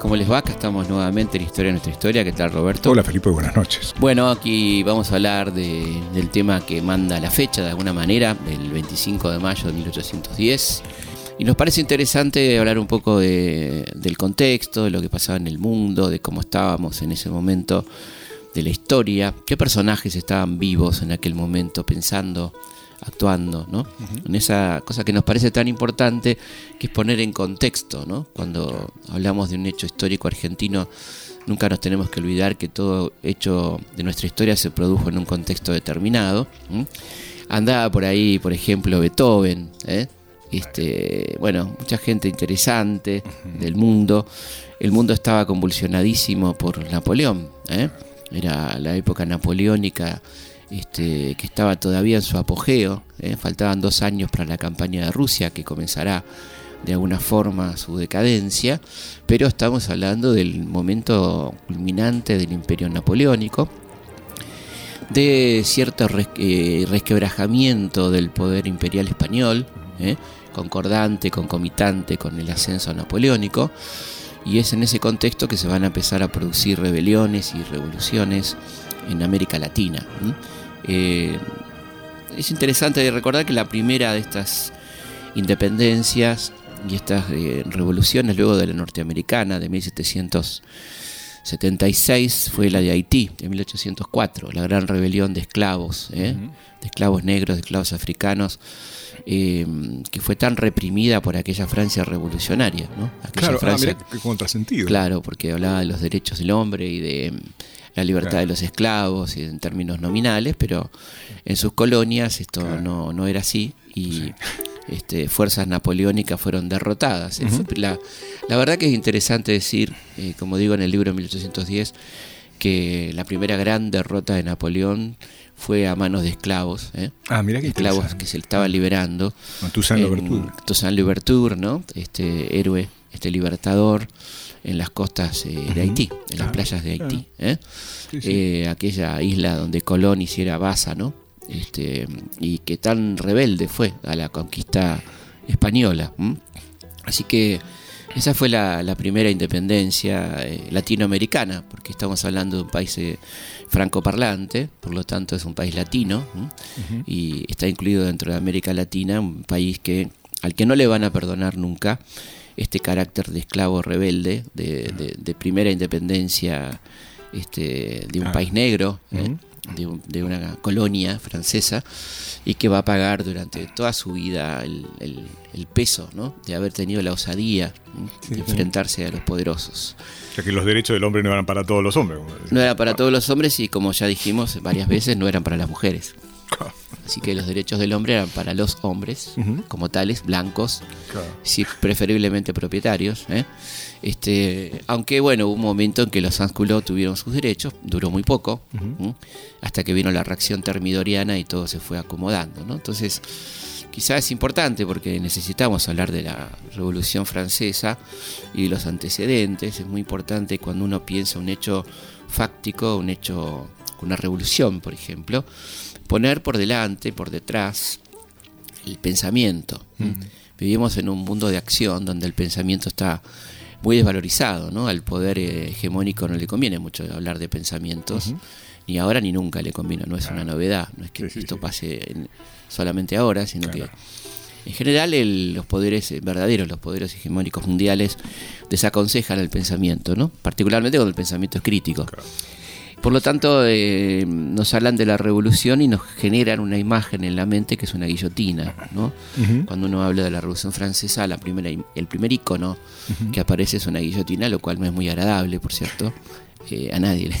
¿Cómo les va? Acá estamos nuevamente en Historia de nuestra historia. ¿Qué tal, Roberto? Hola, Felipe, buenas noches. Bueno, aquí vamos a hablar de- del tema que manda la fecha de alguna manera, el 25 de mayo de 1810. Y nos parece interesante hablar un poco de- del contexto, de lo que pasaba en el mundo, de cómo estábamos en ese momento de la historia, qué personajes estaban vivos en aquel momento pensando, actuando, ¿no? En esa cosa que nos parece tan importante, que es poner en contexto, ¿no? Cuando hablamos de un hecho histórico argentino, nunca nos tenemos que olvidar que todo hecho de nuestra historia se produjo en un contexto determinado. Andaba por ahí, por ejemplo, Beethoven, ¿eh? este, bueno, mucha gente interesante del mundo. El mundo estaba convulsionadísimo por Napoleón. ¿eh? Era la época napoleónica este, que estaba todavía en su apogeo. ¿eh? Faltaban dos años para la campaña de Rusia, que comenzará de alguna forma su decadencia, pero estamos hablando del momento culminante del imperio napoleónico, de cierto eh, resquebrajamiento del poder imperial español, ¿eh? concordante, concomitante con el ascenso napoleónico, y es en ese contexto que se van a empezar a producir rebeliones y revoluciones en América Latina. Eh, es interesante recordar que la primera de estas independencias y estas eh, revoluciones luego de la norteamericana de 1776 fue la de Haití, de 1804, la gran rebelión de esclavos, ¿eh? de esclavos negros, de esclavos africanos, eh, que fue tan reprimida por aquella Francia revolucionaria. ¿no? Aquella Claro, ah, Francia, qué contrasentido. Claro, porque hablaba de los derechos del hombre y de mm, la libertad Claro. de los esclavos y en términos nominales, pero en sus colonias esto Claro. no, no era así y este, fuerzas napoleónicas fueron derrotadas. La, la verdad que es interesante decir, eh, como digo en el libro de 1810, que la primera gran derrota de Napoleón fue a manos de esclavos, ¿eh? Ah, mira qué esclavos que se le estaban liberando. No, Toussaint Louverture. Toussaint Louverture, ¿no? Este héroe, este libertador en las costas eh, de Haití, en las playas de Haití, claro. Sí, sí. Aquella isla donde Colón hiciera baza, ¿no? Este, y que tan rebelde fue a la conquista española. Así que esa fue la, la primera independencia eh, latinoamericana, porque estamos hablando de un país eh, francoparlante, por lo tanto es un país latino, y está incluido dentro de América Latina, un país que al que no le van a perdonar nunca este carácter de esclavo rebelde, de, de- de primera independencia este, de un Ah. país negro, ¿eh? De, un- de una colonia francesa, y que va a pagar durante toda su vida el, el- el peso ¿no? de haber tenido la osadía de sí. enfrentarse a los poderosos. Ya que los derechos del hombre no eran para todos los hombres. No era para todos los hombres y como ya dijimos varias veces, no eran para las mujeres. Así que los derechos del hombre eran para los hombres, como tales, blancos, Claro. sí, preferiblemente propietarios. ¿eh? Este, aunque bueno, hubo un momento en que los sans-culottes tuvieron sus derechos, duró muy poco, ¿m? hasta que vino la reacción termidoriana y todo se fue acomodando. ¿no? Entonces, quizás es importante porque necesitamos hablar de la Revolución Francesa y de los antecedentes. Es muy importante cuando uno piensa un hecho fáctico, un hecho, una revolución, por ejemplo, poner por delante, por detrás, el pensamiento. Vivimos en un mundo de acción donde el pensamiento está muy desvalorizado, ¿no? Al poder eh, hegemónico no le conviene mucho hablar de pensamientos, ni ahora ni nunca le conviene, no es una novedad, no es que Sí, sí, esto pase en- solamente ahora, sino Claro. que en general el- los poderes eh, verdaderos, los poderes hegemónicos mundiales desaconsejan el pensamiento, ¿no? Particularmente cuando el pensamiento es crítico. Claro. Por lo tanto, eh, nos hablan de la revolución y nos generan una imagen en la mente que es una guillotina, ¿no? Cuando uno habla de la Revolución Francesa, la primera, im- el primer icono que aparece es una guillotina, lo cual no es muy agradable, por cierto. Eh, a nadie le,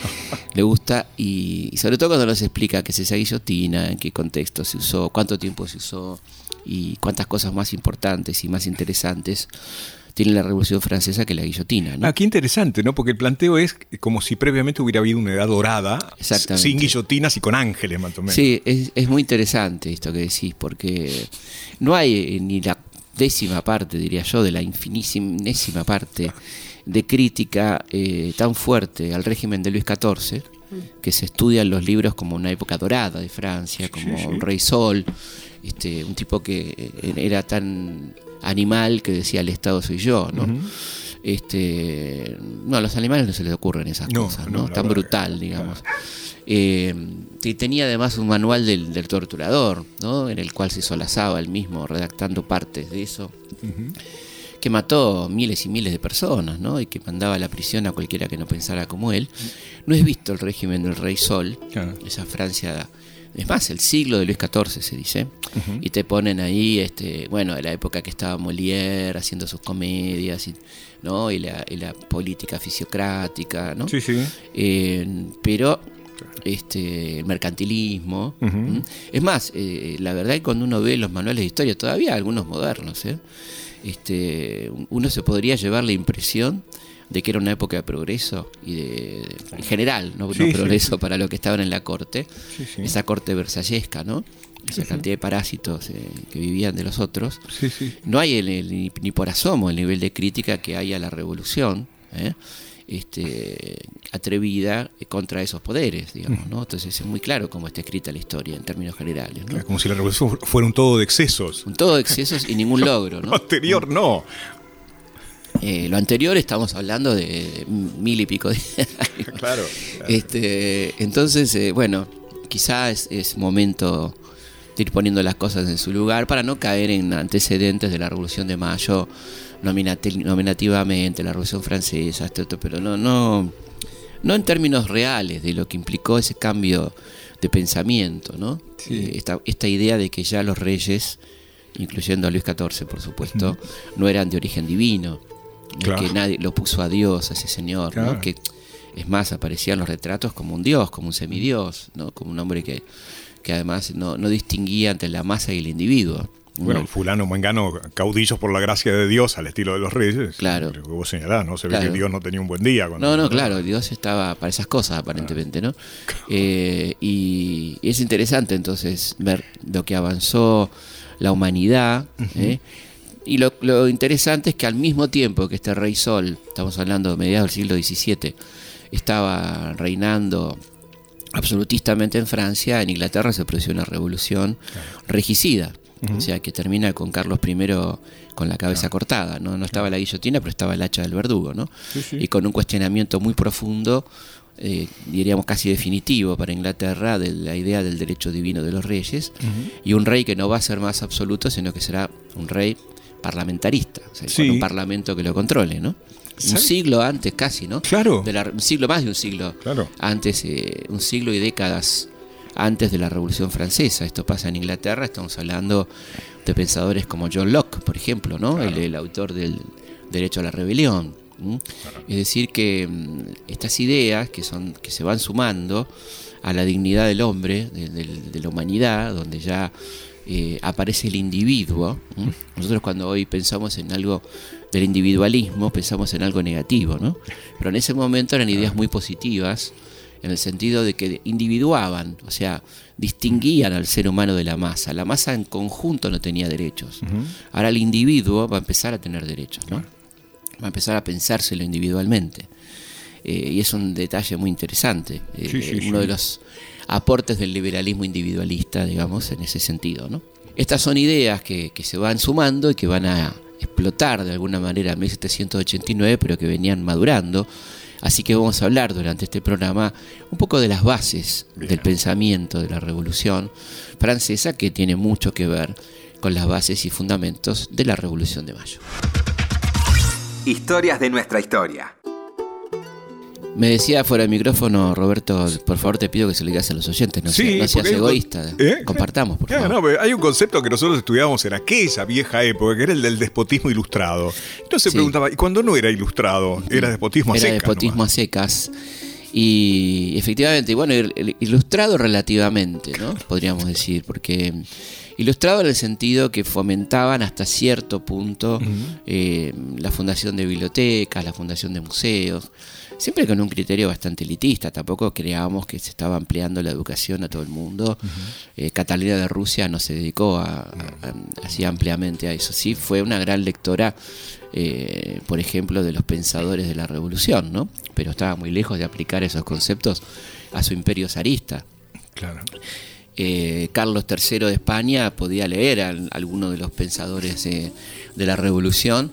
le gusta y, y sobre todo cuando nos explica qué es esa guillotina, en qué contexto se usó, cuánto tiempo se usó y cuántas cosas más importantes y más interesantes tiene la Revolución Francesa que la guillotina. ¿no? Ah, qué interesante, ¿no? Porque el planteo es como si previamente hubiera habido una edad dorada, sin guillotinas y con ángeles, más o menos. Sí, es, es muy interesante esto que decís, porque no hay eh, ni la décima parte, diría yo, de la infinísima parte de crítica eh, tan fuerte al régimen de Luis XIV, que se estudia en los libros como una época dorada de Francia, como sí. un Rey Sol, este, un tipo que eh, era tan animal que decía el Estado soy yo, ¿no? Este, no, a los animales no se les ocurren esas cosas, ¿no? Tan brutal, digamos. Eh, y tenía además un manual del, torturador, ¿no? En el cual se solazaba él mismo redactando partes de eso. Que mató miles y miles de personas, ¿no? Y que mandaba a la prisión a cualquiera que no pensara como él. No es visto el régimen del Rey Sol, esa Francia es más, el siglo de Luis XIV se dice, y te ponen ahí, este, bueno, de la época que estaba Molière haciendo sus comedias, y, ¿no? Y la, política fisiocrática, ¿no? Sí, sí. Eh, pero este el mercantilismo. Es más, eh, la verdad es que cuando uno ve los manuales de historia, todavía algunos modernos, ¿eh? este, uno se podría llevar la impresión de que era una época de progreso y de, en general, no, progreso para lo que estaban en la corte, esa corte versallesca, ¿no? Esa cantidad de parásitos eh, que vivían de los otros. No hay el, ni, por asomo el nivel de crítica que hay a la revolución. ¿eh? Este, atrevida contra esos poderes, digamos, ¿no? Entonces es muy claro cómo está escrita la historia en términos generales. ¿no? Como si la revolución fuera un todo de excesos. Un todo de excesos y ningún logro, ¿no? Posterior no. Eh, lo anterior estamos hablando de mil y pico de años. Claro. Este, entonces, eh, bueno, quizás es, momento de ir poniendo las cosas en su lugar para no caer en antecedentes de la Revolución de Mayo nominativamente, la Revolución Francesa, este pero no, no, no en términos reales de lo que implicó ese cambio de pensamiento, ¿no? Eh, esta, esta idea de que ya los reyes incluyendo a Luis XIV, por supuesto, no eran de origen divino, que nadie lo puso a Dios, a ese señor, que es más, aparecían los retratos como un dios, como un semidios, ¿no? como un hombre que, que además no, distinguía entre la masa y el individuo. Bueno, el fulano mangano, caudillos por la gracia de Dios al estilo de los reyes. Claro. Lo que vos señalás, ¿no? Se ve que Dios no tenía un buen día. no, no, claro, Dios estaba para esas cosas aparentemente, ¿no? Eh, y, es interesante entonces ver lo que avanzó la humanidad, ¿eh? Y lo, interesante es que al mismo tiempo que este rey Sol, estamos hablando de mediados del siglo XVII, estaba reinando absolutistamente en Francia, en Inglaterra se produjo una revolución regicida, o sea, que termina con Carlos I con la cabeza cortada, ¿no? No estaba la guillotina, pero estaba el hacha del verdugo, ¿no? Y con un cuestionamiento muy profundo, eh, diríamos casi definitivo para Inglaterra, de la idea del derecho divino de los reyes, y un rey que no va a ser más absoluto, sino que será un rey parlamentarista, o sea, con un parlamento que lo controle, ¿no? Un siglo antes casi, ¿no? Claro. un siglo más de un siglo claro. antes, eh, un siglo y décadas antes de la Revolución Francesa. Esto pasa en Inglaterra, estamos hablando de pensadores como John Locke, por ejemplo, ¿no? El, autor del Derecho a la Rebelión. Es decir, que mm, estas ideas que, son, que se van sumando a la dignidad del hombre, de la humanidad, donde ya eh, aparece el individuo. Nosotros cuando hoy pensamos en algo del individualismo, pensamos en algo negativo, ¿no? Pero en ese momento eran ideas muy positivas, en el sentido de que individuaban, o sea, distinguían al ser humano de la masa. La masa en conjunto no tenía derechos. Ahora el individuo va a empezar a tener derechos, ¿no? Va a empezar a pensárselo individualmente. Eh, y es un detalle muy interesante. Eh, uno de los aportes del liberalismo individualista, digamos, en ese sentido. ¿no? Estas son ideas que, se van sumando y que van a explotar de alguna manera en 1789, pero que venían madurando. Así que vamos a hablar durante este programa un poco de las bases del pensamiento de la Revolución Francesa, que tiene mucho que ver con las bases y fundamentos de la Revolución de Mayo. Historias de nuestra historia. Me decía fuera del micrófono, Roberto, por favor te pido que se lo digas a los oyentes, no, seas egoísta. ¿Eh? Compartamos, por favor. hay un concepto que nosotros estudiábamos en aquella vieja época, que era el del despotismo ilustrado. Entonces se preguntaba, ¿y cuando no era ilustrado? Era despotismo a secas. Era despotismo a secas. Y efectivamente, bueno, ilustrado relativamente, ¿no? Podríamos decir, porque ilustrado en el sentido que fomentaban hasta cierto punto eh, la fundación de bibliotecas, la fundación de museos siempre con un criterio bastante elitista, tampoco creábamos que se estaba ampliando la educación a todo el mundo. Eh, Catalina de Rusia no se dedicó así ampliamente a eso, sí fue una gran lectora, eh, por ejemplo, de los pensadores de la revolución, ¿no? pero estaba muy lejos de aplicar esos conceptos a su imperio zarista. Claro. eh, Carlos III de España podía leer a alguno de los pensadores de la revolución,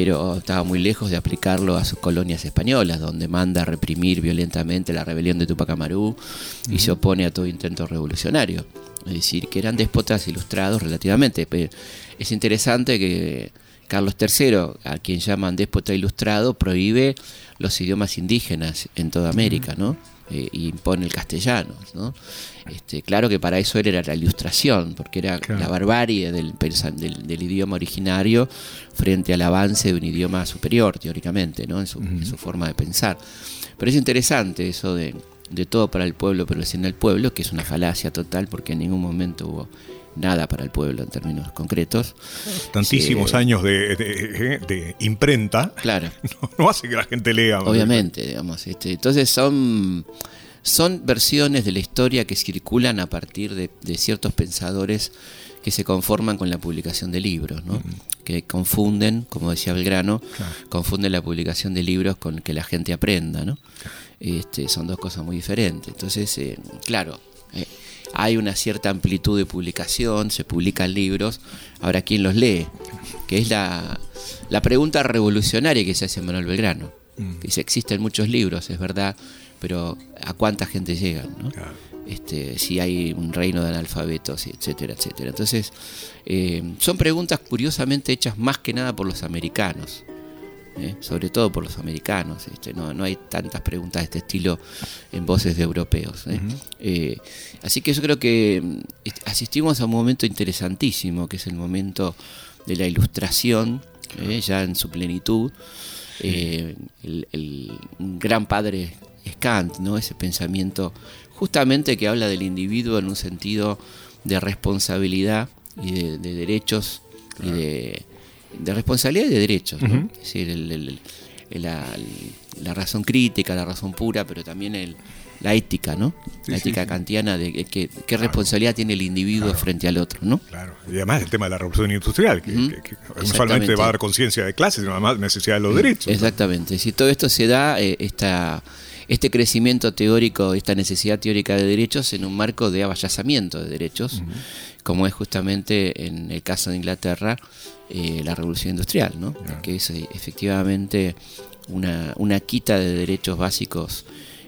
pero estaba muy lejos de aplicarlo a sus colonias españolas, donde manda a reprimir violentamente la rebelión de Tupac Amaru y se opone a todo intento revolucionario. Es decir, que eran déspotas ilustrados relativamente. Es interesante que Carlos III, a quien llaman déspota ilustrado, prohíbe los idiomas indígenas en toda América, ¿no? Y impone el castellano. ¿no? Este, claro que para eso era la ilustración, porque era la barbarie del, del, idioma originario frente al avance de un idioma superior, teóricamente, ¿no? en, su, forma de pensar. Pero es interesante eso de, de todo para el pueblo, pero sin el pueblo, que es una falacia total, porque en ningún momento hubo nada para el pueblo en términos concretos. Tantísimos años de, imprenta. Claro. No, hace que la gente lea. Obviamente, digamos. Este, entonces son, son versiones de la historia que circulan a partir de, ciertos pensadores que se conforman con la publicación de libros, ¿no? que confunden, como decía Belgrano, confunden la publicación de libros con que la gente aprenda. ¿no? Este, son dos cosas muy diferentes. Entonces, eh, claro, eh, hay una cierta amplitud de publicación, se publican libros, ahora ¿quién los lee? Que es la, pregunta revolucionaria que se hace Manuel Belgrano. Dice, existen muchos libros, es verdad, pero ¿a cuánta gente llegan? Este, si hay un reino de analfabetos, etcétera, etcétera. Entonces, eh, son preguntas curiosamente hechas más que nada por los americanos. ¿eh? sobre todo por los americanos. Este, no, no, hay tantas preguntas de este estilo en voces de europeos. ¿eh? Así que yo creo que mm, asistimos a un momento interesantísimo, que es el momento de la ilustración, ya en su plenitud. El, gran padre es Kant, ¿no? ese pensamiento justamente que habla del individuo en un sentido de responsabilidad y de, derechos y de de responsabilidad y de derechos, es decir, la, razón crítica, la razón pura, pero también el, la ética, ¿no? la ética kantiana de qué, responsabilidad tiene el individuo frente al otro, ¿no? Claro, y además el tema de la revolución industrial, que, no solamente va a dar conciencia de clases, sino además necesidad de los derechos. Exactamente, si todo esto se da, eh, este crecimiento teórico, esta necesidad teórica de derechos en un marco de avallazamiento de derechos, como es justamente en el caso de Inglaterra, eh, la revolución industrial, ¿no? que es eh, efectivamente una, una quita de derechos básicos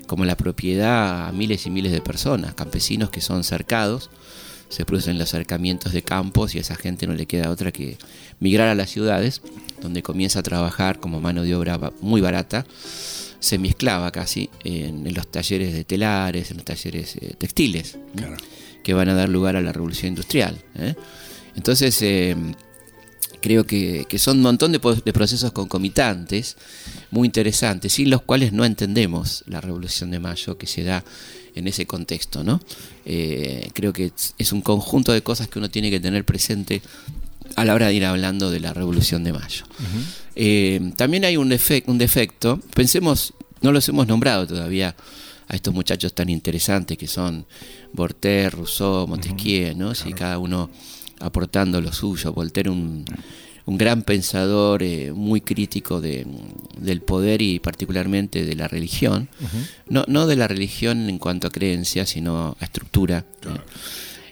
como la propiedad a miles y miles de personas, campesinos que son cercados, se producen los acercamientos de campos y a esa gente no le queda otra que migrar a las ciudades, donde comienza a trabajar como mano de obra muy barata, semi-esclava casi, en, los talleres de telares, en los talleres eh, textiles, que van a dar lugar a la revolución industrial. Entonces, creo que, son un montón de, procesos concomitantes muy interesantes, sin los cuales no entendemos la Revolución de Mayo que se da en ese contexto. ¿no? Eh, creo que es un conjunto de cosas que uno tiene que tener presente a la hora de ir hablando de la Revolución de Mayo. Eh, también hay un, un defecto, pensemos, no los hemos nombrado todavía a estos muchachos tan interesantes que son Voltaire, Rousseau, Montesquieu, ¿no? Si cada uno aportando lo suyo. Voltaire, un, un gran pensador, eh, muy crítico de, del poder y particularmente de la religión. no, no de la religión en cuanto a creencia, sino a estructura.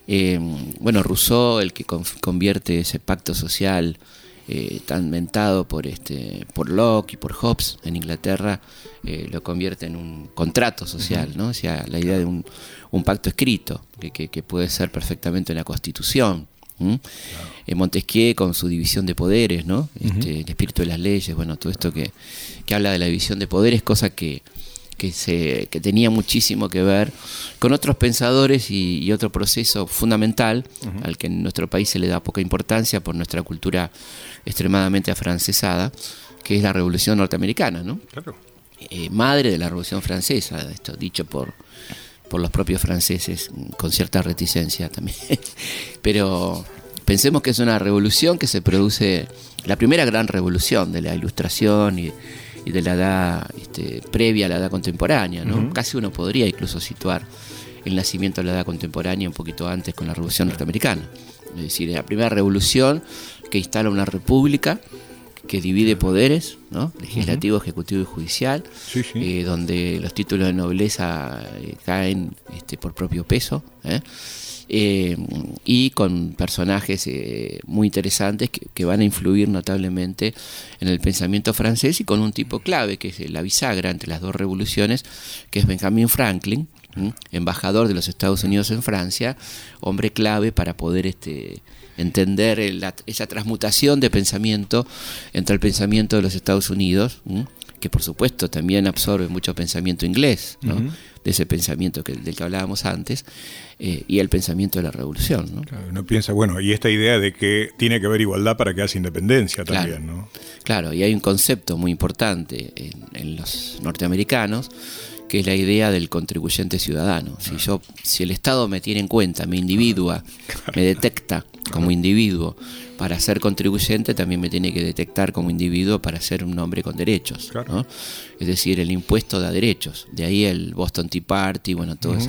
Eh, bueno, Rousseau, el que convierte ese pacto social eh, tan mentado por, este, por Locke y por Hobbes en Inglaterra, lo convierte en un contrato social, ¿no? O sea, la idea de un, un pacto escrito, que, que, que, puede ser perfectamente una constitución, eh, Montesquieu con su división de poderes, ¿no? Este, el espíritu de las leyes, bueno, todo esto que, habla de la división de poderes, cosa que, se, tenía muchísimo que ver con otros pensadores y, otro proceso fundamental al que en nuestro país se le da poca importancia por nuestra cultura extremadamente afrancesada, que es la Revolución Norteamericana, ¿no? Eh, madre de la Revolución Francesa, esto dicho por, por los propios franceses, con cierta reticencia también. Pero pensemos que es una revolución que se produce, la primera gran revolución de la ilustración y, de la edad este, previa a la edad contemporánea. ¿no? Casi uno podría incluso situar el nacimiento de la edad contemporánea un poquito antes con la revolución norteamericana. Es decir, la primera revolución que instala una república, que divide poderes, ¿no? legislativo, ejecutivo y judicial, eh, donde los títulos de nobleza eh, caen este, por propio peso. y con personajes muy interesantes que, van a influir notablemente en el pensamiento francés y con un tipo clave que es la bisagra entre las dos revoluciones, que es Benjamin Franklin, embajador de los Estados Unidos en Francia, hombre clave para poder este, entender esa transmutación de pensamiento entre el pensamiento de los Estados Unidos, que por supuesto también absorbe mucho pensamiento inglés, de ese pensamiento que, del que hablábamos antes, eh, y el pensamiento de la revolución. ¿no? uno piensa, bueno, y esta idea de que tiene que haber igualdad para que haya independencia también, claro, ¿no? Claro, y hay un concepto muy importante en los norteamericanos, que es la idea del contribuyente ciudadano. Si yo, si el Estado me tiene en cuenta, me individua, me detecta como individuo para ser contribuyente, también me tiene que detectar como individuo para ser un hombre con derechos. Es decir, el impuesto da derechos. De ahí el Boston Tea Party, bueno, todos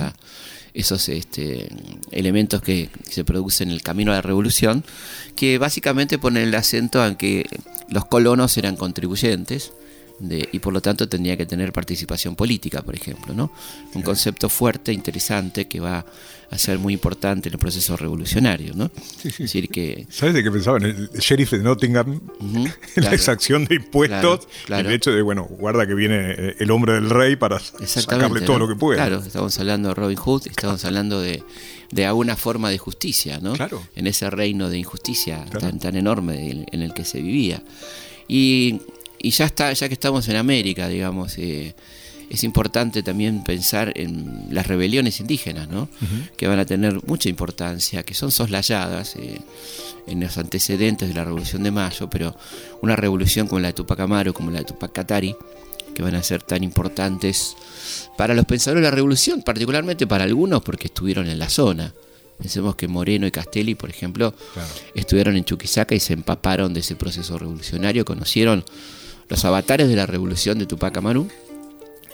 esos este, elementos que se producen en el camino a la revolución, que básicamente ponen el acento en que los colonos eran contribuyentes y por lo tanto tendría que tener participación política, por ejemplo, ¿no? Un concepto fuerte, interesante, que va a ser muy importante en el proceso revolucionario, ¿no? Sí, sí. decir que... ¿Sabes de qué pensaba? En el sheriff de Nottingham, la exacción de impuestos, el hecho de, bueno, guarda que viene eh, el hombre del rey para sacarle todo lo que puede. Claro, estamos hablando de Robin Hood, estamos hablando de, de alguna forma de justicia, ¿no? Claro. En ese reino de injusticia tan, tan enorme en el que se vivía. Y y ya está, ya que estamos en América, digamos, eh, es importante también pensar en las rebeliones indígenas, ¿no? Que van a tener mucha importancia, que son soslayadas eh, en los antecedentes de la Revolución de Mayo, pero una revolución como la de Tupac Amaru, como la de Tupac Katari, que van a ser tan importantes para los pensadores de la revolución, particularmente para algunos porque estuvieron en la zona. Pensemos que Moreno y Castelli, por ejemplo, estuvieron en Chuquisaca y se empaparon de ese proceso revolucionario, conocieron los avatares de la revolución de Tupac Amaru,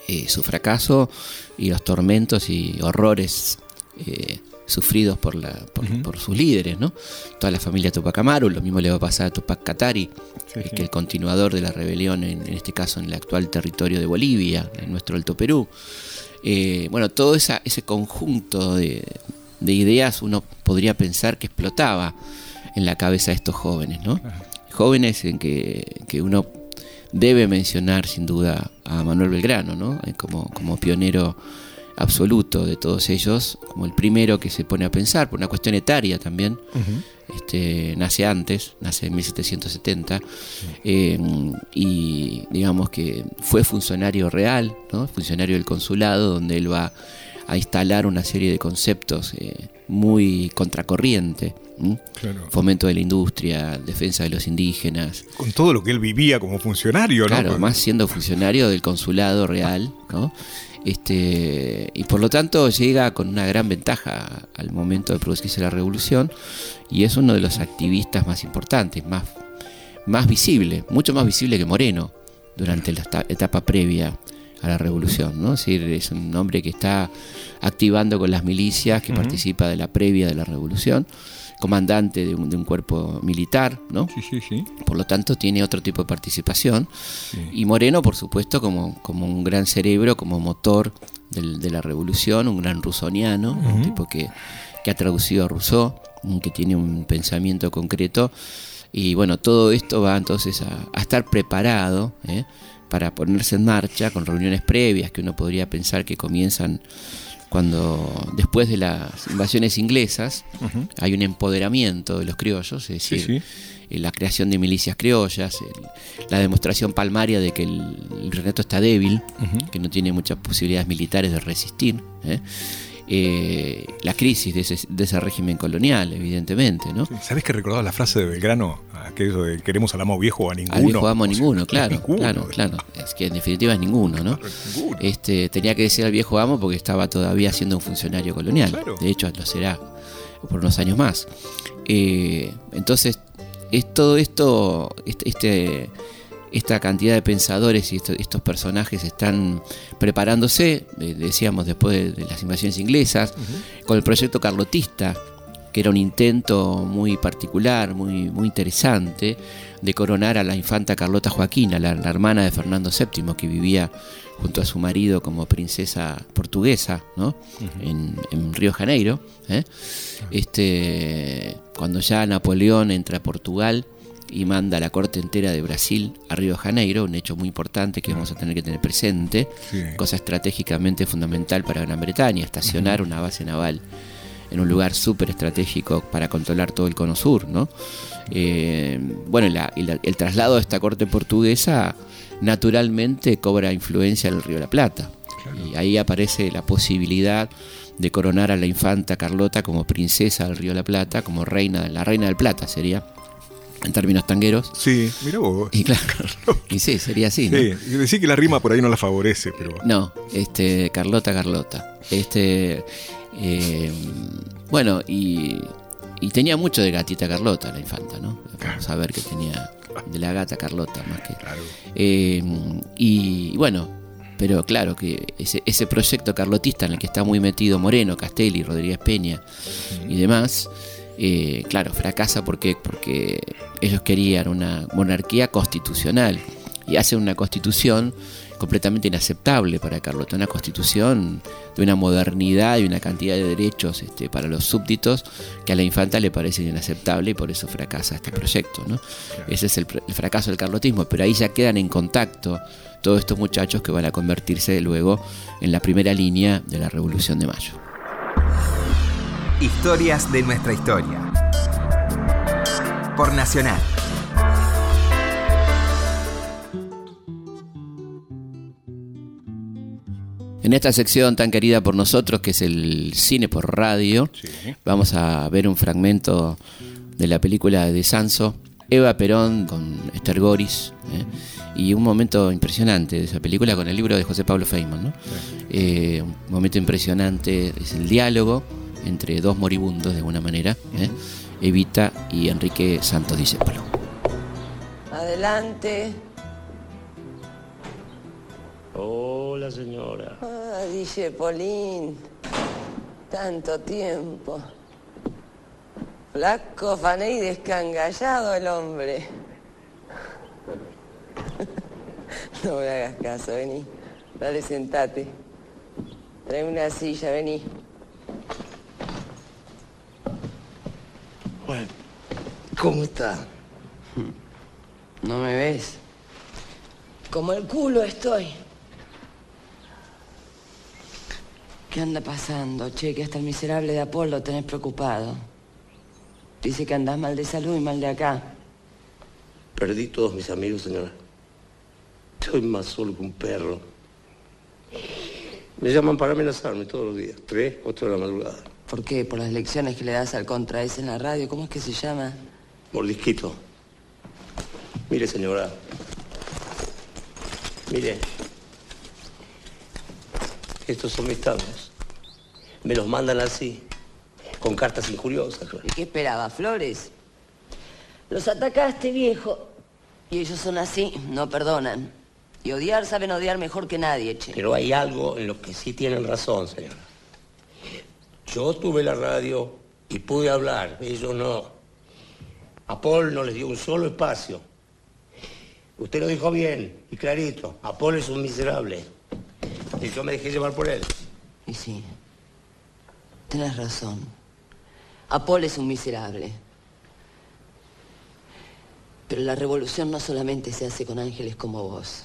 eh, su fracaso y los tormentos y horrores eh, sufridos por, la, por, sus líderes, ¿no? Toda la familia Tupac Amaru, lo mismo le va a pasar a Tupac Katari, que es el continuador de la rebelión, en, este caso en el actual territorio de Bolivia, en nuestro Alto Perú. Eh, bueno, todo esa, ese conjunto de, ideas uno podría pensar que explotaba en la cabeza de estos jóvenes, ¿no? Jóvenes en que, que uno debe mencionar sin duda a Manuel Belgrano, ¿no? Eh, como, como pionero absoluto de todos ellos, como el primero que se pone a pensar, por una cuestión etaria también. este, nace antes, nace en 1770, eh, y digamos que fue funcionario real, ¿no? funcionario del consulado, donde él va a instalar una serie de conceptos eh, muy contracorriente. Fomento de la industria, defensa de los indígenas. Con todo lo que él vivía como funcionario, ¿no? Claro, más siendo funcionario del consulado real, ¿no? Este, y por lo tanto llega con una gran ventaja al momento de producirse la revolución y es uno de los activistas más importantes, más, más visible, mucho más visible que Moreno durante la etapa previa a la revolución, ¿no? Es decir, es un hombre que está activando con las milicias, que participa de la previa de la revolución, comandante de un, cuerpo militar, ¿no? Sí, sí, sí. Por lo tanto, tiene otro tipo de participación. Y Moreno, por supuesto, como, como un gran cerebro, como motor de la revolución, un gran rusoniano, un tipo que, que ha traducido a Rousseau, que tiene un pensamiento concreto. Y bueno, todo esto va entonces a, a estar preparado. ¿eh? para ponerse en marcha con reuniones previas que uno podría pensar que comienzan cuando después de las invasiones inglesas hay un empoderamiento de los criollos, es decir, eh, la creación de milicias criollas, la demostración palmaria de que el, Renato está débil, que no tiene muchas posibilidades militares de resistir. ¿eh? Eh, la crisis de ese, régimen colonial, evidentemente. ¿no? ¿Sabes que recordaba la frase de Belgrano? Aquello de queremos al amo viejo a ninguno. Al viejo amo a ninguno, claro, claro, claro. Es que en definitiva es ninguno, ¿no? Este, tenía que decir al viejo amo porque estaba todavía siendo un funcionario colonial. De hecho, lo será por unos años más. Eh, entonces, es todo esto, este, este esta cantidad de pensadores y estos, personajes están preparándose, eh, decíamos después de, las invasiones inglesas, con el proyecto carlotista, que era un intento muy particular, muy, muy interesante, de coronar a la infanta Carlota Joaquina, la, hermana de Fernando VII, que vivía junto a su marido como princesa portuguesa ¿no? en, Río Janeiro. ¿eh? Este, cuando ya Napoleón entra a Portugal y manda a la corte entera de Brasil a Río Janeiro, un hecho muy importante que vamos a tener que tener presente, cosa estratégicamente fundamental para Gran Bretaña, estacionar una base naval en un lugar súper estratégico para controlar todo el cono sur, ¿no? Eh, bueno, el traslado de esta corte portuguesa naturalmente cobra influencia en el Río de la Plata. Y ahí aparece la posibilidad de coronar a la infanta Carlota como princesa del Río de la Plata, como reina, la reina del Plata sería, en términos tangueros. Sí, mira vos. Y claro, y sí, sería así. ¿no? Sí, decir que la rima por ahí no la favorece, pero. No, este, Carlota, Carlota. Este, eh, bueno, y, tenía mucho de gatita Carlota, la infanta, ¿no? Vamos a ver que tenía de la gata Carlota más que. Claro. Eh, y bueno, pero claro que ese, ese, proyecto carlotista en el que está muy metido Moreno, Castelli, Rodríguez Peña y demás, eh, claro, fracasa porque, porque ellos querían una monarquía constitucional y hacen una constitución completamente inaceptable para Carlota, una constitución de una modernidad y una cantidad de derechos este, para los súbditos que a la infanta le parece inaceptable y por eso fracasa este proyecto. ¿no? Ese es el, el, fracaso del carlotismo, pero ahí ya quedan en contacto todos estos muchachos que van a convertirse luego en la primera línea de la Revolución de Mayo. Historias de nuestra historia. Por Nacional. En esta sección tan querida por nosotros, que es el cine por radio, vamos a ver un fragmento de la película de Sanso, Eva Perón con Esther Goris, ¿eh? y un momento impresionante de esa película con el libro de José Pablo Feynman. Eh, un momento impresionante es el diálogo entre dos moribundos, de alguna manera, ¿eh? Evita y Enrique Santos Discépolo. Adelante. Hola, señora. Ah, dice Polín. Tanto tiempo. Flaco, fané y descangallado el hombre. No me hagas caso, vení. Dale, sentate. Trae una silla, vení. Bueno, ¿cómo está? ¿No me ves? Como el culo estoy. ¿Qué anda pasando, che? Que hasta el miserable de Apolo tenés preocupado. Dice que andás mal de salud y mal de acá. Perdí todos mis amigos, señora. Estoy más solo que un perro. Me llaman para amenazarme todos los días, tres, ocho de la madrugada. ¿Por qué? ¿Por las lecciones que le das al contra ese en la radio? ¿Cómo es que se llama? Mordisquito. Mire, señora. Mire. Estos son mis tablas. Me los mandan así, con cartas injuriosas. ¿Y qué esperaba, Flores? Los atacaste, viejo. Y ellos son así, no perdonan. Y odiar saben odiar mejor que nadie, che. Pero hay algo en lo que sí tienen razón, señora. Yo tuve la radio y pude hablar, ellos no. A Paul no les dio un solo espacio. Usted lo dijo bien y clarito. A Paul es un miserable. Y yo me dejé llevar por él. Y sí, tenés razón. Paul es un miserable. Pero la revolución no solamente se hace con ángeles como vos.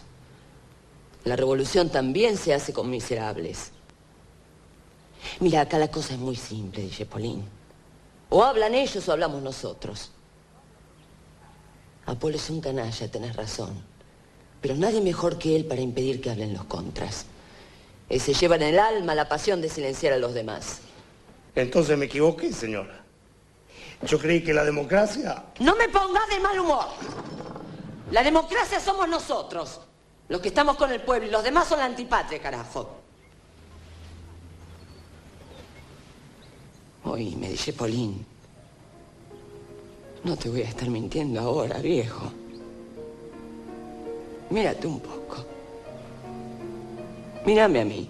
La revolución también se hace con miserables. Mira, acá la cosa es muy simple, dice Polín. O hablan ellos o hablamos nosotros. Apolo es un canalla, tenés razón. Pero nadie mejor que él para impedir que hablen los contras. Se lleva en el alma la pasión de silenciar a los demás. Entonces me equivoqué, señora. Yo creí que la democracia... No me pongas de mal humor. La democracia somos nosotros, los que estamos con el pueblo, y los demás son la antipatria, carajo. Oye, me dice Polín. No te voy a estar mintiendo ahora, viejo. Mírate un poco. Mírame a mí.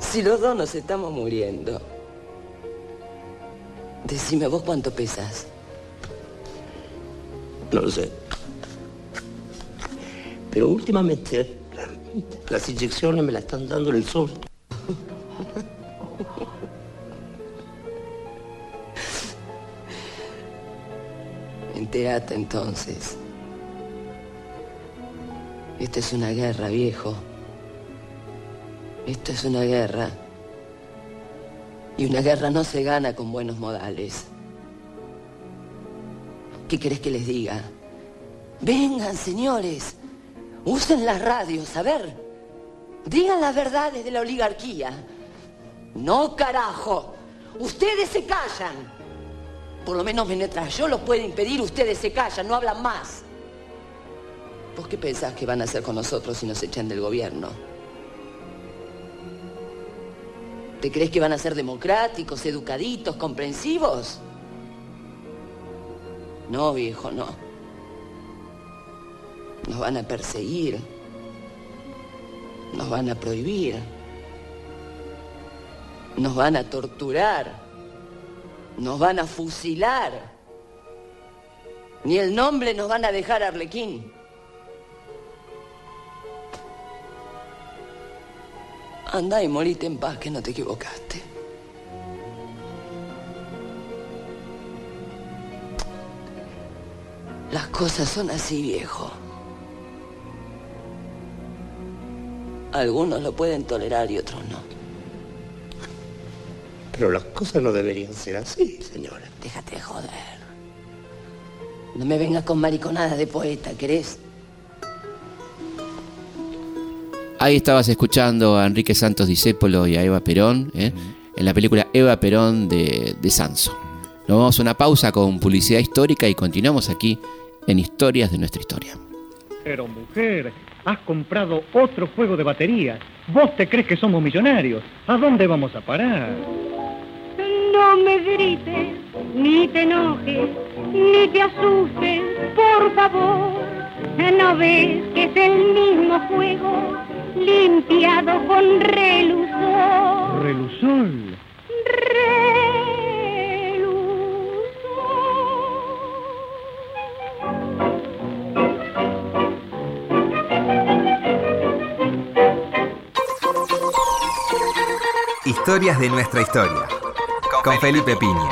Si los dos nos estamos muriendo. Decime vos cuánto pesas. No lo sé. Pero últimamente las inyecciones me las están dando en el sol. Enterate entonces. Esta es una guerra, viejo. Esto es una guerra. Y una guerra no se gana con buenos modales. ¿Qué querés que les diga? Vengan, señores. Usen las radios, a ver. Digan las verdades de la oligarquía. No, carajo. Ustedes se callan. Por lo menos mientras yo los puedo impedir, ustedes se callan, no hablan más. ¿Vos qué pensás que van a hacer con nosotros si nos echan del gobierno? ¿Te crees que van a ser democráticos, educaditos, comprensivos? No, viejo, no. Nos van a perseguir. Nos van a prohibir. Nos van a torturar. Nos van a fusilar. Ni el nombre nos van a dejar Arlequín. Anda y morite en paz que no te equivocaste. Las cosas son así, viejo. Algunos lo pueden tolerar y otros no. Pero las cosas no deberían ser así, señora. Déjate de joder. No me vengas con mariconadas de poeta, ¿querés? Ahí estabas escuchando a Enrique Santos Discépolo y a Eva Perón ¿eh? en la película Eva Perón de, de Sanso. Nos vamos a una pausa con publicidad histórica y continuamos aquí en Historias de nuestra historia. Pero mujer, has comprado otro juego de baterías. Vos te crees que somos millonarios. ¿A dónde vamos a parar? No me grites, ni te enojes, ni te asustes, por favor. ¿No ves que es el mismo juego? Limpiado con relusor. ¿Relusor? Historias de nuestra historia. Con Felipe Piña.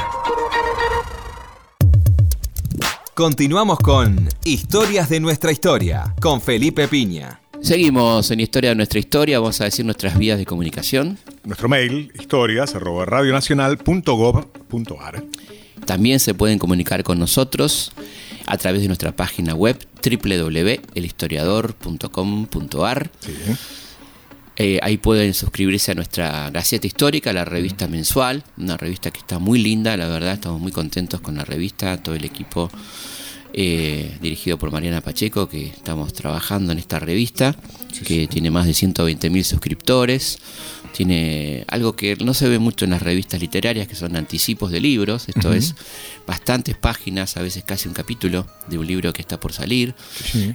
Continuamos con Historias de nuestra historia. Con Felipe Piña. Seguimos en Historia de nuestra historia, vamos a decir nuestras vías de comunicación. Nuestro mail, historias, radionacional.gov.ar. También se pueden comunicar con nosotros a través de nuestra página web www.elhistoriador.com.ar. Eh, ahí pueden suscribirse a nuestra Gaceta Histórica, la revista mensual, una revista que está muy linda, la verdad, estamos muy contentos con la revista, todo el equipo eh, dirigido por Mariana Pacheco, que estamos trabajando en esta revista, que tiene más de 120.000 suscriptores. Tiene algo que no se ve mucho en las revistas literarias, que son anticipos de libros. Esto es bastantes páginas, a veces casi un capítulo de un libro que está por salir.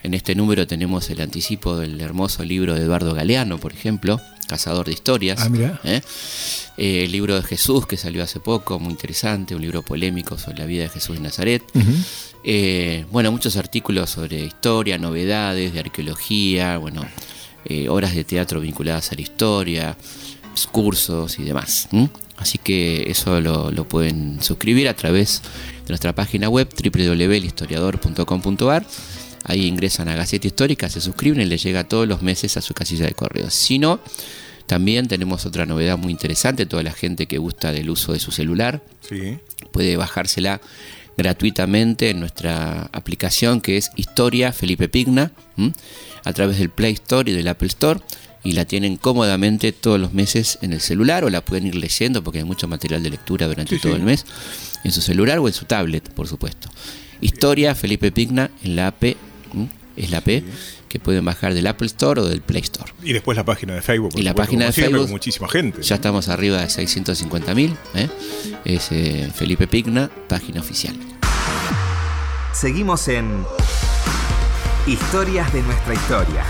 En este número tenemos el anticipo del hermoso libro de Eduardo Galeano, por ejemplo, Cazador de Historias. Ah, ¿eh? Eh, el libro de Jesús, que salió hace poco, muy interesante, un libro polémico sobre la vida de Jesús de Nazaret. Eh, bueno, muchos artículos sobre historia, novedades de arqueología, bueno, obras de teatro vinculadas a la historia, cursos y demás. Así que eso lo, lo, pueden suscribir a través de nuestra página web www.historiador.com.ar Ahí ingresan a Gaceta Histórica, se suscriben y les llega todos los meses a su casilla de correo. Si no, también tenemos otra novedad muy interesante. Toda la gente que gusta del uso de su celular puede bajársela gratuitamente en nuestra aplicación que es Historia Felipe Pigna a través del Play Store y del Apple Store y la tienen cómodamente todos los meses en el celular o la pueden ir leyendo porque hay mucho material de lectura durante todo el mes en su celular o en su tablet, por supuesto. Historia Felipe Pigna en la AP es la P, que pueden bajar del Apple Store o del Play Store. Y después la página de Facebook. y la página de Facebook. Muchísima gente. Ya estamos arriba de 650.000. ¿eh? Es eh, Felipe Pigna, página oficial. Seguimos en Historias de nuestra historia.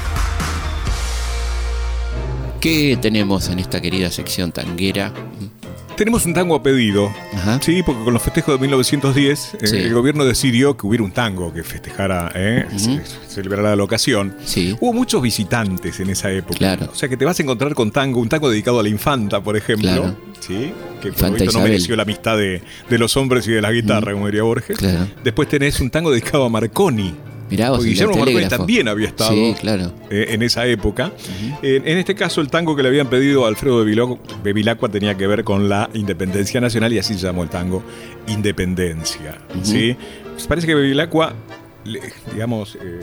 ¿Qué tenemos en esta querida sección tanguera? Tenemos un tango a pedido, sí, porque con los festejos de 1910 eh, el gobierno decidió que hubiera un tango que festejara, eh, celebrara la ocasión. Sí. Hubo muchos visitantes en esa época. Claro. O sea que te vas a encontrar con tango, un tango dedicado a la infanta, por ejemplo. ¿sí? Que por no mereció la amistad de, los hombres y de la guitarra, como diría Borges. Después tenés un tango dedicado a Marconi. Mirá vos, Guillermo Marconi también había estado claro. Eh, en esa época. en este caso, el tango que le habían pedido a Alfredo de Bevilacqua tenía que ver con la independencia nacional y así se llamó el tango Independencia. ¿sí? Pues parece que Bevilacqua digamos, eh,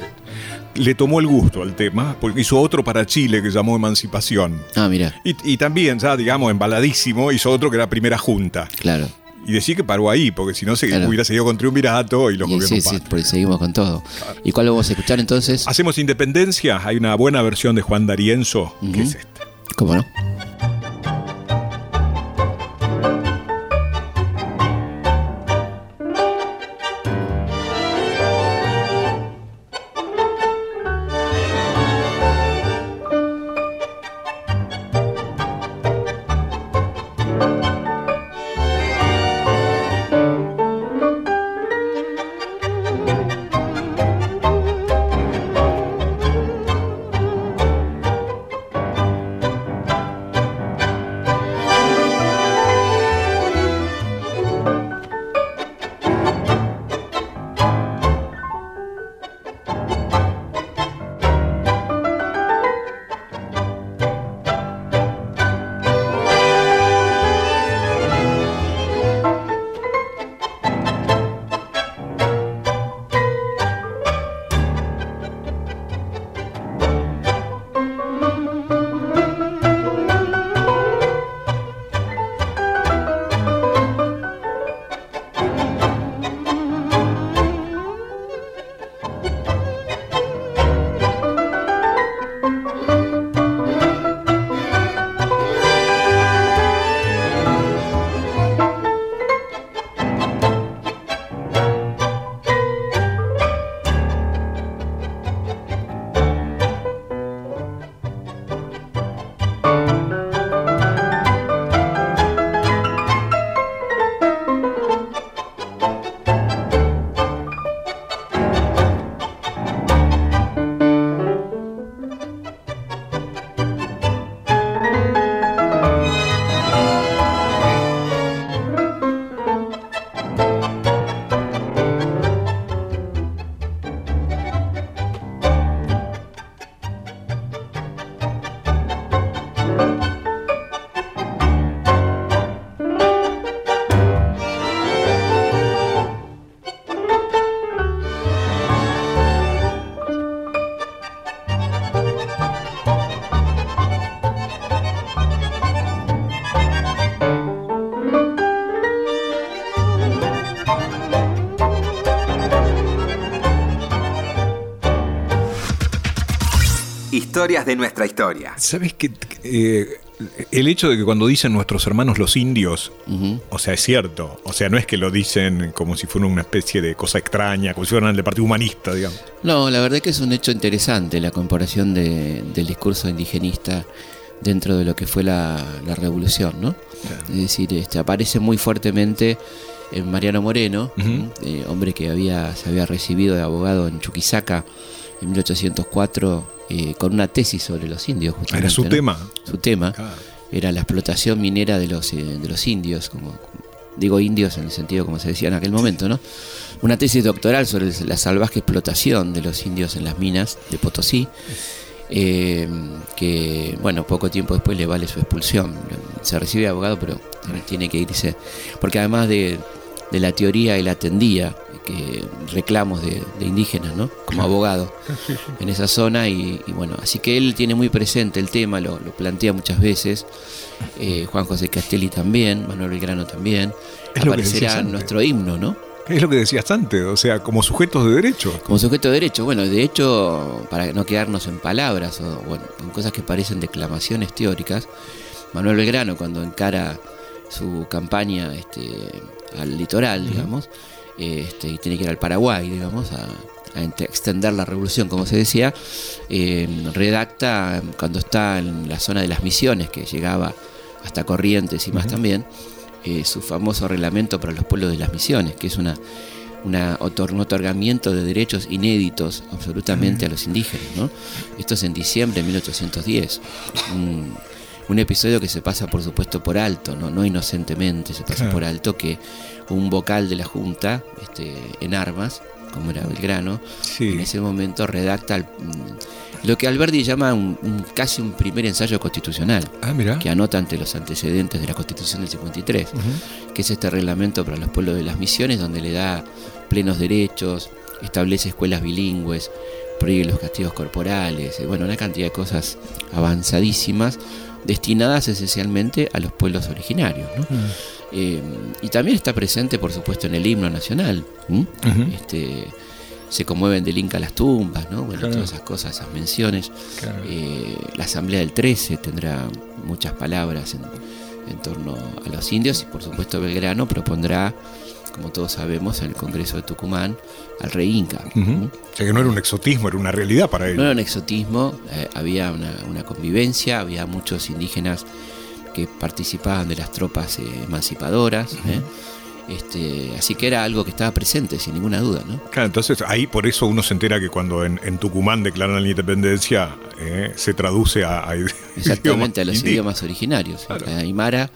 le tomó el gusto al tema, porque hizo otro para Chile que llamó Emancipación. Ah, mira. Y, y, también, ya, digamos, embaladísimo, hizo otro que era Primera Junta. Claro y decir que paró ahí, porque si no se hubiera seguido con Triunvirato y los gobiernos. Sí, sí, porque seguimos con todo. ¿Y cuál vamos a escuchar entonces? Hacemos Independencia. Hay una buena versión de Juan D'Arienzo, que es esta. ¿Cómo no? Historias de nuestra historia. ¿Sabes que eh, el hecho de que cuando dicen nuestros hermanos los indios, o sea, es cierto. O sea, no es que lo dicen como si fuera una especie de cosa extraña, como si fueran del Partido Humanista, digamos. No, la verdad que es un hecho interesante la comparación del discurso indigenista dentro de lo que fue la, revolución, ¿no? Es decir, este, aparece muy fuertemente en Mariano Moreno, eh, hombre que había, se había recibido de abogado en Chuquisaca en 1804 eh, con una tesis sobre los indios. Era su tema. Su tema. Era la explotación minera de los, eh, de los indios, como, digo indios en el sentido como se decía en aquel momento, ¿no? Una tesis doctoral sobre la salvaje explotación de los indios en las minas de Potosí, eh, que, bueno, poco tiempo después le vale su expulsión. Se recibe abogado, pero tiene que irse, porque además de, de la teoría él atendía reclamos de, indígenas, ¿no? Como abogado en esa zona y, bueno, así que él tiene muy presente el tema, lo, plantea muchas veces. Eh, Juan José Castelli también, Manuel Belgrano también. Es Aparecerá nuestro himno, ¿no? Es lo que decías antes, o sea, como sujetos de derecho. Como sujetos de derecho, bueno, de hecho, para no quedarnos en palabras o bueno, en cosas que parecen declamaciones teóricas, Manuel Belgrano cuando encara su campaña este, al litoral, digamos, este, y tiene que ir al Paraguay, digamos, a, extender la revolución, como se decía, eh, redacta cuando está en la zona de las misiones, que llegaba hasta Corrientes y más también, eh, su famoso reglamento para los pueblos de las misiones, que es una, una otor- un otorgamiento de derechos inéditos absolutamente a los indígenas. ¿no? Esto es en diciembre de 1810. Un, un episodio que se pasa, por supuesto, por alto, no, no inocentemente, se pasa Claro. por alto que un vocal de la Junta, este, en armas, como era Belgrano, Sí. en ese momento redacta el- mm, lo que Alberti llama un- un- casi un primer ensayo constitucional Ah, que anota ante los antecedentes de la Constitución del 53, que es este reglamento para los pueblos de las misiones, donde le da plenos derechos, establece escuelas bilingües, prohíbe los castigos corporales, bueno, una cantidad de cosas avanzadísimas destinadas esencialmente a los pueblos originarios. ¿no? Eh, y también está presente, por supuesto, en el himno nacional. este, se conmueven del Inca las tumbas, ¿no? Bueno, Claro. todas esas cosas, esas menciones. Claro. Eh, la Asamblea del 13 tendrá muchas palabras en, en torno a los indios y por supuesto Belgrano propondrá, como todos sabemos, en el Congreso de Tucumán al rey Inca. ¿m? O sea que no era un exotismo, era una realidad para No ellos. era un exotismo, eh, había una, una convivencia, había muchos indígenas que participaban de las tropas eh, emancipadoras. ¿eh? Este, así que era algo que estaba presente, sin ninguna duda. ¿no? Claro, entonces ahí por eso uno se entera que cuando en, en Tucumán declaran la independencia eh, se traduce a, a Exactamente, a los indígenas. idiomas originarios, Claro. a Aymara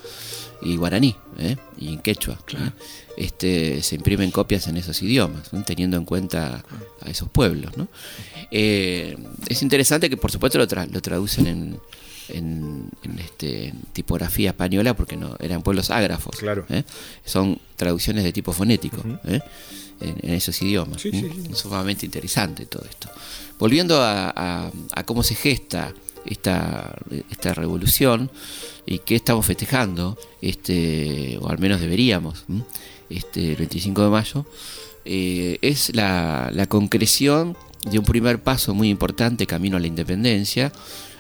y guaraní, ¿eh? y en quechua. ¿eh? Este, se imprimen copias en esos idiomas, ¿no? teniendo en cuenta a esos pueblos. ¿no? Eh, es interesante que, por supuesto, lo, tra- lo traducen en, en- en, este, tipografía española porque no eran pueblos ágrafos. Claro. ¿eh? Son traducciones de tipo fonético ¿eh? en, en esos idiomas. Sí, ¿eh? sí, sí. Es sumamente interesante todo esto. Volviendo a, a- a cómo se gesta esta, esta revolución y qué estamos festejando, este, o al menos deberíamos, ¿m? este, el 25 de mayo, eh, es la, la concreción de un primer paso muy importante camino a la independencia,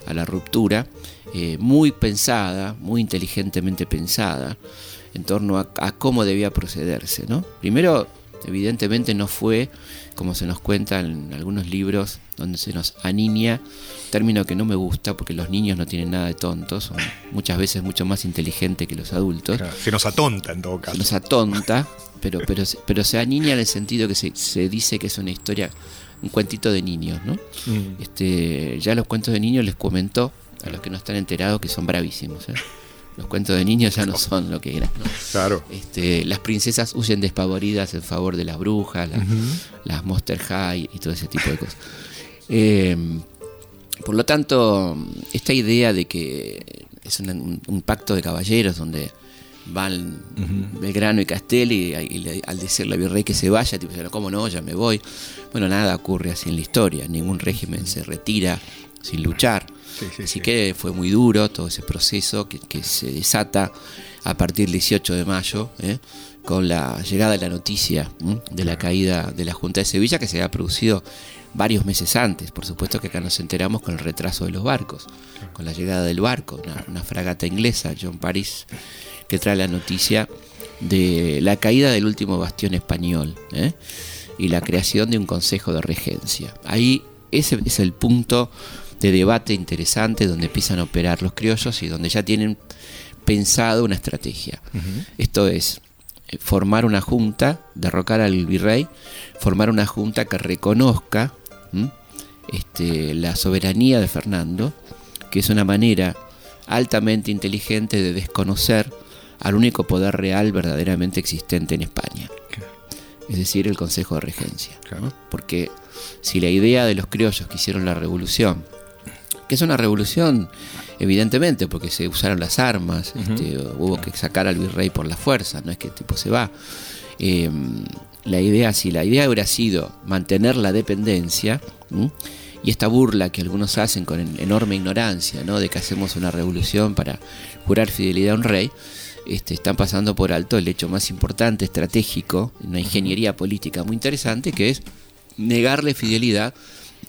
a la ruptura, eh, muy pensada, muy inteligentemente pensada, en torno a, a cómo debía procederse. ¿no? Primero, evidentemente no fue, como se nos cuenta en algunos libros, donde se nos aniña, término que no me gusta porque los niños no tienen nada de tontos, son muchas veces mucho más inteligentes que los adultos Claro, Se nos atonta en todo caso. nos atonta, pero, pero, se- pero se aniña en el sentido que se, se dice que es una historia, un cuentito de niños, ¿no? Mm. Este, ya los cuentos de niños les comentó a los que no están enterados que son bravísimos. ¿eh? Los cuentos de niños ya no son lo que eran. ¿no? Claro. Este, las princesas huyen despavoridas en favor de las brujas, las, las Monster High y todo ese tipo de cosas. Eh, por lo tanto, esta idea de que es un pacto de caballeros donde van Belgrano y Castelli y, al decirle a virrey que se vaya, tipo, ¿cómo no? Ya me voy. Bueno, nada ocurre así en la historia. Ningún régimen se retira sin luchar. Sí, sí, así sí. que fue muy duro todo ese proceso que, que se desata a partir del 18 de mayo, ¿eh? con la llegada de la noticia de la caída de la Junta de Sevilla, que se había producido varios meses antes. Por supuesto que acá nos enteramos con el retraso de los barcos, con la llegada del barco, una, una fragata inglesa, John Paris, que trae la noticia de la caída del último bastión español ¿eh? y la creación de un consejo de regencia. Ahí ese es el punto de debate interesante donde empiezan a operar los criollos y donde ya tienen pensado una estrategia. Esto es eh, formar una junta, derrocar al virrey, formar una junta que reconozca ¿m? este, la soberanía de Fernando, que es una manera altamente inteligente de desconocer al único poder real verdaderamente existente en España, es decir, el Consejo de Regencia. ¿no? Porque si la idea de los criollos que hicieron la revolución, que es una revolución, evidentemente, porque se usaron las armas, este, hubo que sacar al virrey por la fuerza, no es que el tipo se va. Eh, la idea, si la idea hubiera sido mantener la dependencia, ¿m? y esta burla que algunos hacen con en- enorme ignorancia, ¿no? de que hacemos una revolución para jurar fidelidad a un rey, este, están pasando por alto el hecho más importante, estratégico, una ingeniería política muy interesante, que es negarle fidelidad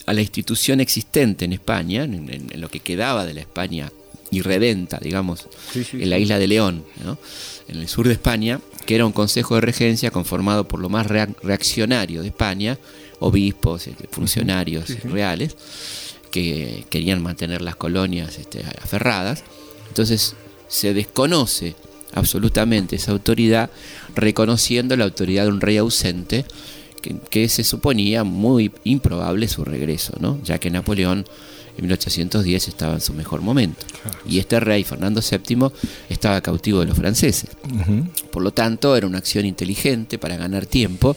a la institución existente en España, en, en- en lo que quedaba de la España irredenta, digamos, en la isla de León, ¿no? en el sur de España, que era un consejo de regencia conformado por lo más rea- reaccionario de España, obispos, este, funcionarios reales, que querían mantener las colonias este, aferradas. Entonces se desconoce absolutamente esa autoridad, reconociendo la autoridad de un rey ausente, que, que se suponía muy improbable su regreso, ¿no? ya que Napoleón en 1810 estaba en su mejor momento. Y este rey, Fernando VII, estaba cautivo de los franceses. Por lo tanto, era una acción inteligente para ganar tiempo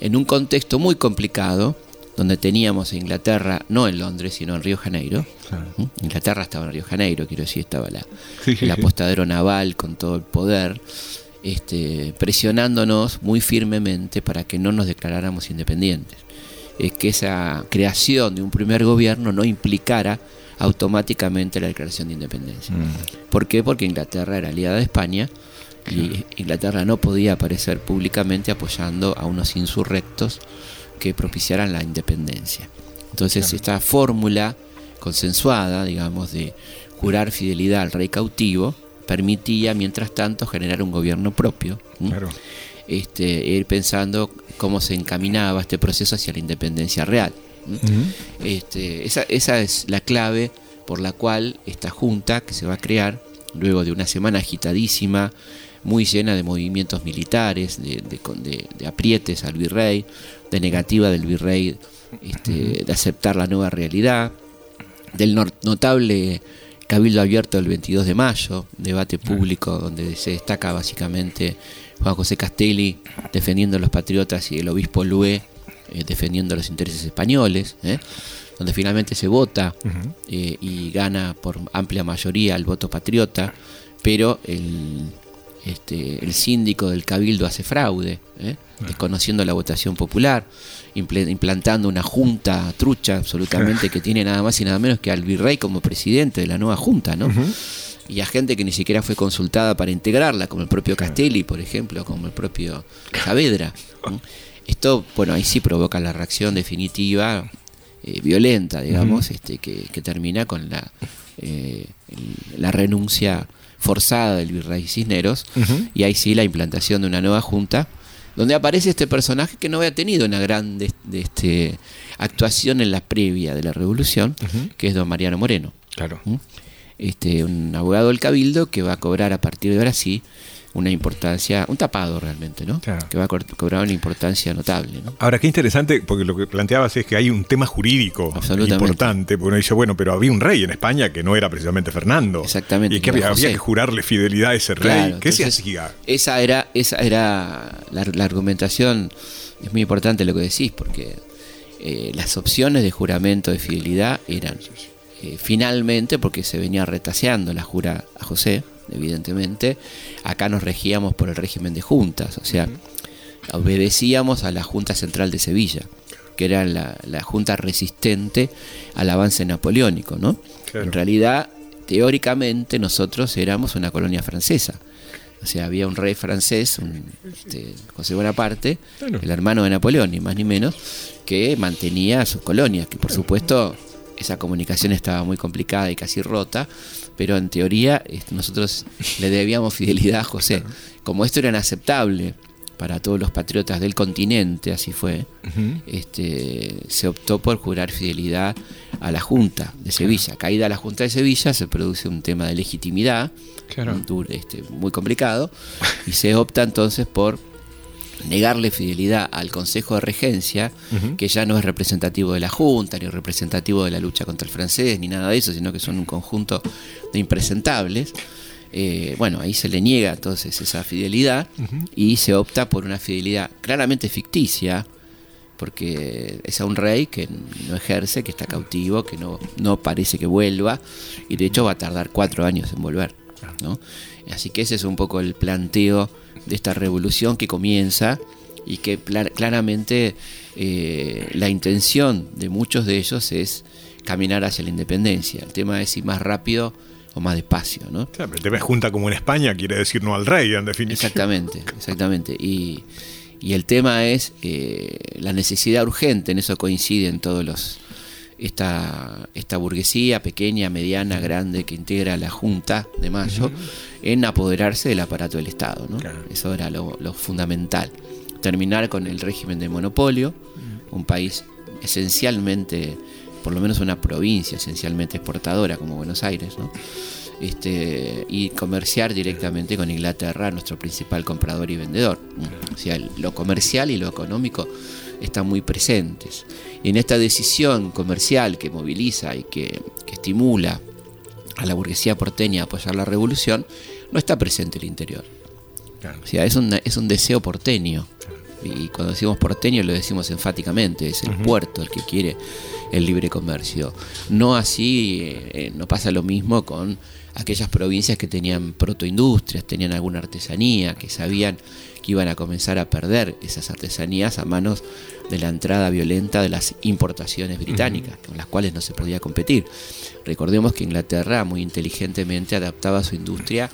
en un contexto muy complicado, donde teníamos a Inglaterra, no en Londres, sino en Río Janeiro. ¿Mm? Inglaterra estaba en Río Janeiro, quiero decir, estaba la, Sí, el apostadero naval con todo el poder, este, presionándonos muy firmemente para que no nos declaráramos independientes. Es que esa creación de un primer gobierno no implicara automáticamente la declaración de independencia. Mm. ¿Por qué? Porque Inglaterra era aliada de España y Inglaterra no podía aparecer públicamente apoyando a unos insurrectos que propiciaran la independencia. Entonces esta fórmula consensuada, digamos, de jurar fidelidad al rey cautivo, permitía, mientras tanto, generar un gobierno propio. Claro. Este, ir pensando cómo se encaminaba este proceso hacia la independencia real. Este, esa, esa es la clave por la cual esta junta que se va a crear, luego de una semana agitadísima, muy llena de movimientos militares, de, de con- de- de aprietes al virrey, de negativa del virrey este, de aceptar la nueva realidad, del notable cabildo abierto del 22 de mayo, debate público donde se destaca básicamente Juan José Castelli defendiendo a los patriotas y el obispo Lué eh, defendiendo los intereses españoles, ¿eh? donde finalmente se vota eh, y gana por amplia mayoría el voto patriota, pero el, este, el síndico del cabildo hace fraude, ¿eh? Desconociendo la votación popular, implantando una junta trucha absolutamente que tiene nada más y nada menos que al virrey como presidente de la nueva junta, ¿no? Y a gente que ni siquiera fue consultada para integrarla, como el propio Castelli, por ejemplo, como el propio Saavedra. ¿no? Esto, bueno, ahí sí provoca la reacción definitiva, eh, violenta, digamos, este, que, que termina con la, eh, la renuncia forzada del virrey Cisneros, y ahí sí la implantación de una nueva junta, donde aparece este personaje que no había tenido una gran de, de este, actuación en la previa de la revolución, que es don Mariano Moreno Claro. ¿Mm? este, un abogado del Cabildo que va a cobrar a partir de ahora sí una importancia, un tapado realmente, ¿no? Claro. Que va a co- cobrar una importancia notable, ¿no? Ahora, qué interesante, porque lo que planteabas es que hay un tema jurídico importante, porque uno dice, bueno, pero había un rey en España que no era precisamente Fernando. Exactamente, Y que había, que jurarle fidelidad a ese rey. Claro, ¿Qué se hacía? Esa era, esa era la, la argumentación, es muy importante lo que decís, porque eh, las opciones de juramento de fidelidad eran eh, finalmente, porque se venía retaseando la jura a José, evidentemente, acá nos regíamos por el régimen de juntas, o sea, obedecíamos a la Junta Central de Sevilla, que era la, la junta resistente al avance napoleónico, ¿no? Claro. En realidad, teóricamente, nosotros éramos una colonia francesa. O sea, había un rey francés, un, este, José Bonaparte, el hermano de Napoleón, ni más ni menos, que mantenía sus colonias, que por supuesto esa comunicación estaba muy complicada y casi rota, pero en teoría este, nosotros le debíamos fidelidad a José. Como esto era inaceptable para todos los patriotas del continente, así fue, este, se optó por jurar fidelidad a la Junta de Sevilla. Caída la Junta de Sevilla se produce un tema de legitimidad, Claro. un este, muy complicado, y se opta entonces por negarle fidelidad al Consejo de Regencia, que ya no es representativo de la Junta, ni representativo de la lucha contra el francés, ni nada de eso, sino que son un conjunto de impresentables. Eh, bueno, ahí se le niega entonces esa fidelidad y se opta por una fidelidad claramente ficticia, porque es a un rey que no ejerce, que está cautivo, que no, no parece que vuelva, y de hecho va a tardar cuatro años en volver. ¿no? Así que ese es un poco el planteo de esta revolución que comienza y que claramente eh, la intención de muchos de ellos es caminar hacia la independencia. El tema es si más rápido o más despacio, ¿no? Claro, pero el tema es junta como en España, quiere decir no al rey, en definitiva. Exactamente, exactamente. Y, y el tema es eh, la necesidad urgente, en eso coinciden todos los esta, esta burguesía pequeña, mediana, grande que integra la Junta de Mayo en apoderarse del aparato del Estado. ¿no? Claro. Eso era lo, lo fundamental. Terminar con el régimen de monopolio, un país esencialmente, por lo menos una provincia esencialmente exportadora como Buenos Aires, ¿no? Este, y comerciar directamente con Inglaterra, nuestro principal comprador y vendedor. O sea, lo comercial y lo económico están muy presentes. En esta decisión comercial que moviliza y que, que estimula a la burguesía porteña a apoyar la revolución, no está presente el interior. Claro. O sea, es un, es un deseo porteño. Y cuando decimos porteño lo decimos enfáticamente, es el puerto el que quiere el libre comercio. No así, eh, no pasa lo mismo con aquellas provincias que tenían protoindustrias, tenían alguna artesanía, que sabían que iban a comenzar a perder esas artesanías a manos de la entrada violenta de las importaciones británicas, con las cuales no se podía competir. Recordemos que Inglaterra muy inteligentemente adaptaba su industria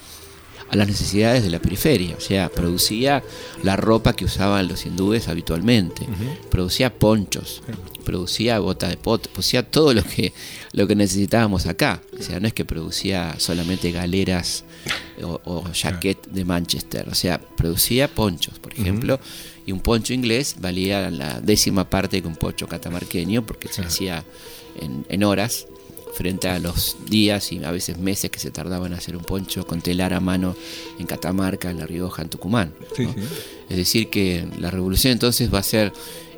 a las necesidades de la periferia, o sea, producía la ropa que usaban los hindúes habitualmente, producía ponchos, producía bota de pot, producía todo lo que, lo que necesitábamos acá, o sea, no es que producía solamente galeras o, o jaquet de Manchester, o sea, producía ponchos, por ejemplo, y un poncho inglés valía la décima parte que un poncho catamarqueño, porque se hacía en, en horas, frente a los días y a veces meses que se tardaban en hacer un poncho con telar a mano en Catamarca, en La Rioja, en Tucumán. Sí, ¿no? sí. Es decir, que la revolución entonces va a ser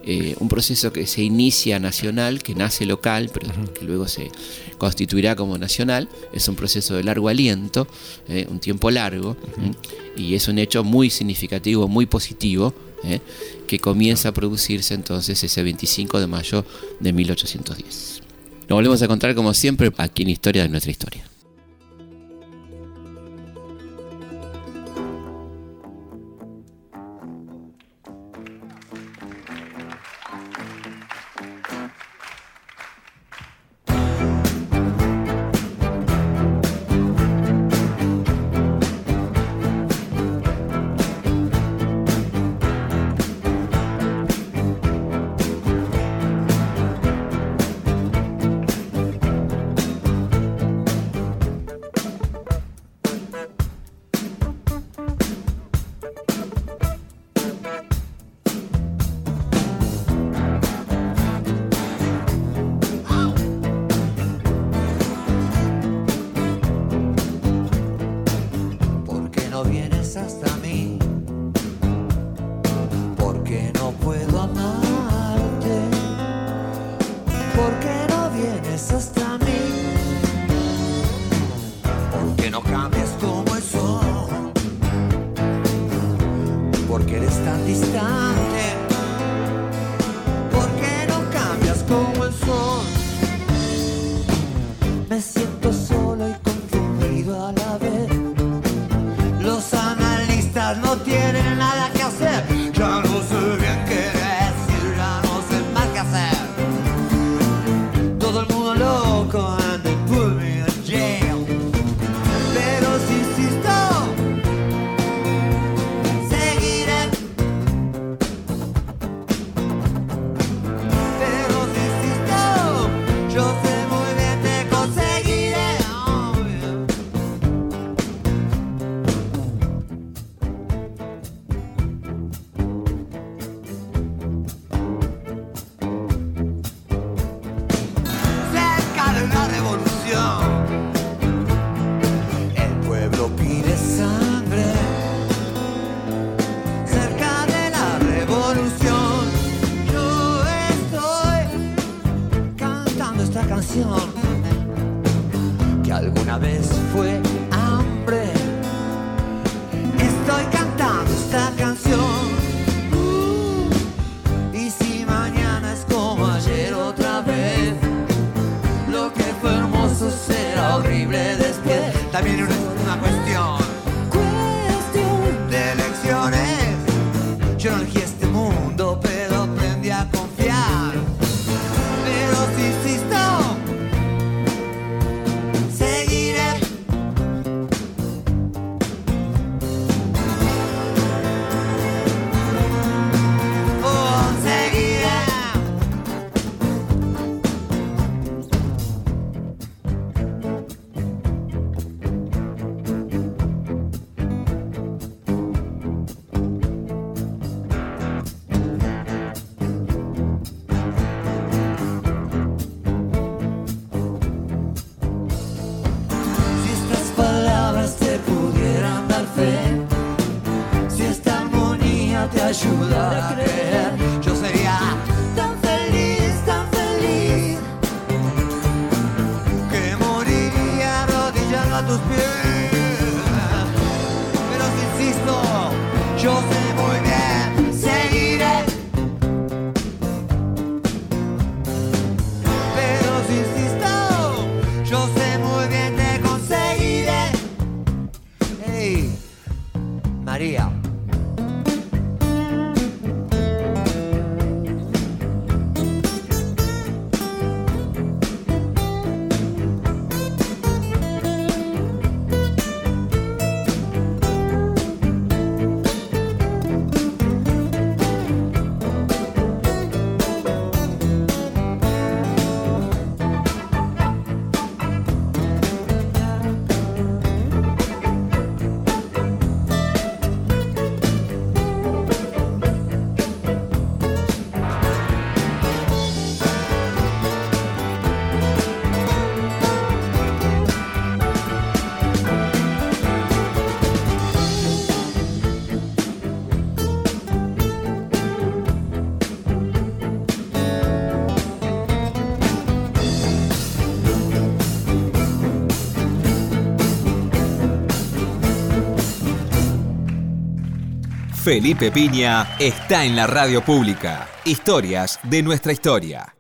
eh, un proceso que se inicia nacional, que nace local, pero que luego se constituirá como nacional. Es un proceso de largo aliento, eh, un tiempo largo, ¿eh? y es un hecho muy significativo, muy positivo, ¿eh? que comienza a producirse entonces ese 25 de mayo de 1810. Nos volvemos a encontrar como siempre aquí en Historia de nuestra historia. ayuda. Felipe Piña está en la radio pública. Historias de nuestra historia.